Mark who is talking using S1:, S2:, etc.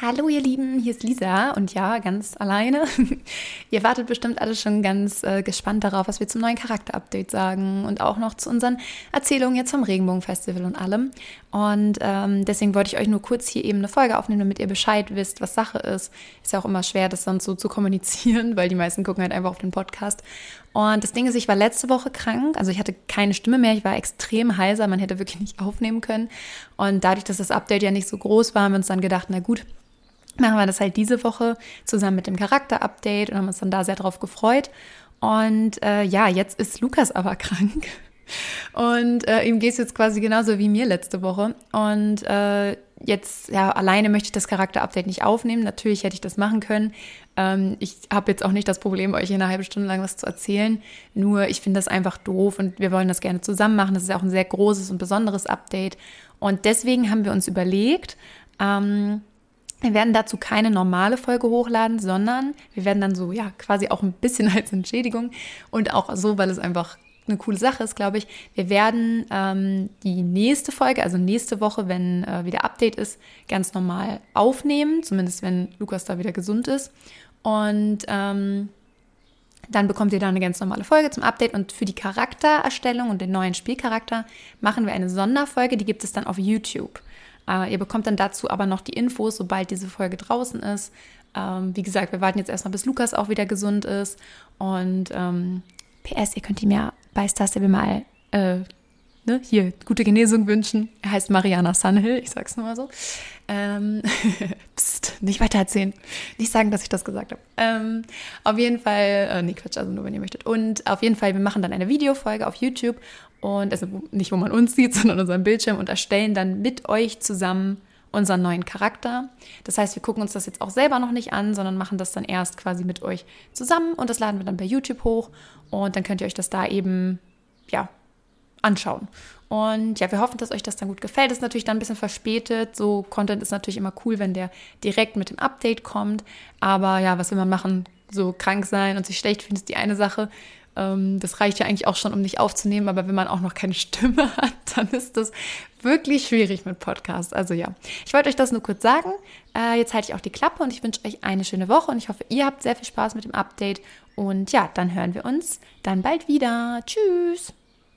S1: Hallo ihr Lieben, hier ist Lisa und ja, ganz alleine. ihr wartet bestimmt alle schon ganz äh, gespannt darauf, was wir zum neuen Charakterupdate sagen und auch noch zu unseren Erzählungen jetzt vom Regenbogenfestival und allem. Und ähm, deswegen wollte ich euch nur kurz hier eben eine Folge aufnehmen, damit ihr Bescheid wisst, was Sache ist. Ist ja auch immer schwer, das sonst so zu kommunizieren, weil die meisten gucken halt einfach auf den Podcast. Und das Ding ist, ich war letzte Woche krank, also ich hatte keine Stimme mehr, ich war extrem heiser, man hätte wirklich nicht aufnehmen können. Und dadurch, dass das Update ja nicht so groß war, haben wir uns dann gedacht, na gut, machen wir das halt diese Woche zusammen mit dem Charakter-Update und haben uns dann da sehr drauf gefreut. Und äh, ja, jetzt ist Lukas aber krank. Und äh, ihm geht es jetzt quasi genauso wie mir letzte Woche. Und äh, jetzt, ja, alleine möchte ich das Charakter-Update nicht aufnehmen. Natürlich hätte ich das machen können. Ähm, ich habe jetzt auch nicht das Problem, euch eine halbe Stunde lang was zu erzählen. Nur ich finde das einfach doof und wir wollen das gerne zusammen machen. Das ist auch ein sehr großes und besonderes Update. Und deswegen haben wir uns überlegt, ähm, wir werden dazu keine normale Folge hochladen, sondern wir werden dann so, ja, quasi auch ein bisschen als Entschädigung und auch so, weil es einfach eine coole Sache ist, glaube ich. Wir werden ähm, die nächste Folge, also nächste Woche, wenn äh, wieder Update ist, ganz normal aufnehmen, zumindest wenn Lukas da wieder gesund ist. Und ähm, dann bekommt ihr da eine ganz normale Folge zum Update und für die Charaktererstellung und den neuen Spielcharakter machen wir eine Sonderfolge, die gibt es dann auf YouTube. Äh, ihr bekommt dann dazu aber noch die Infos, sobald diese Folge draußen ist. Ähm, wie gesagt, wir warten jetzt erstmal, bis Lukas auch wieder gesund ist. Und ähm, PS, ihr könnt ihm ja bei Star mal äh, ne, hier gute Genesung wünschen. Er heißt Mariana Sunhill, ich sag's nur mal so. Ähm, pst, nicht weiter erzählen. Nicht sagen, dass ich das gesagt habe. Ähm, auf jeden Fall, äh, nee, Quatsch, also nur wenn ihr möchtet. Und auf jeden Fall, wir machen dann eine Videofolge auf YouTube und also nicht, wo man uns sieht, sondern unseren Bildschirm und erstellen dann mit euch zusammen unseren neuen Charakter. Das heißt, wir gucken uns das jetzt auch selber noch nicht an, sondern machen das dann erst quasi mit euch zusammen und das laden wir dann bei YouTube hoch und dann könnt ihr euch das da eben, ja, anschauen. Und ja, wir hoffen, dass euch das dann gut gefällt. Ist natürlich dann ein bisschen verspätet. So Content ist natürlich immer cool, wenn der direkt mit dem Update kommt. Aber ja, was will man machen? So krank sein und sich schlecht fühlen ist die eine Sache. Ähm, das reicht ja eigentlich auch schon, um nicht aufzunehmen. Aber wenn man auch noch keine Stimme hat, dann ist das wirklich schwierig mit Podcasts. Also ja, ich wollte euch das nur kurz sagen. Äh, jetzt halte ich auch die Klappe und ich wünsche euch eine schöne Woche und ich hoffe, ihr habt sehr viel Spaß mit dem Update. Und ja, dann hören wir uns dann bald wieder. Tschüss.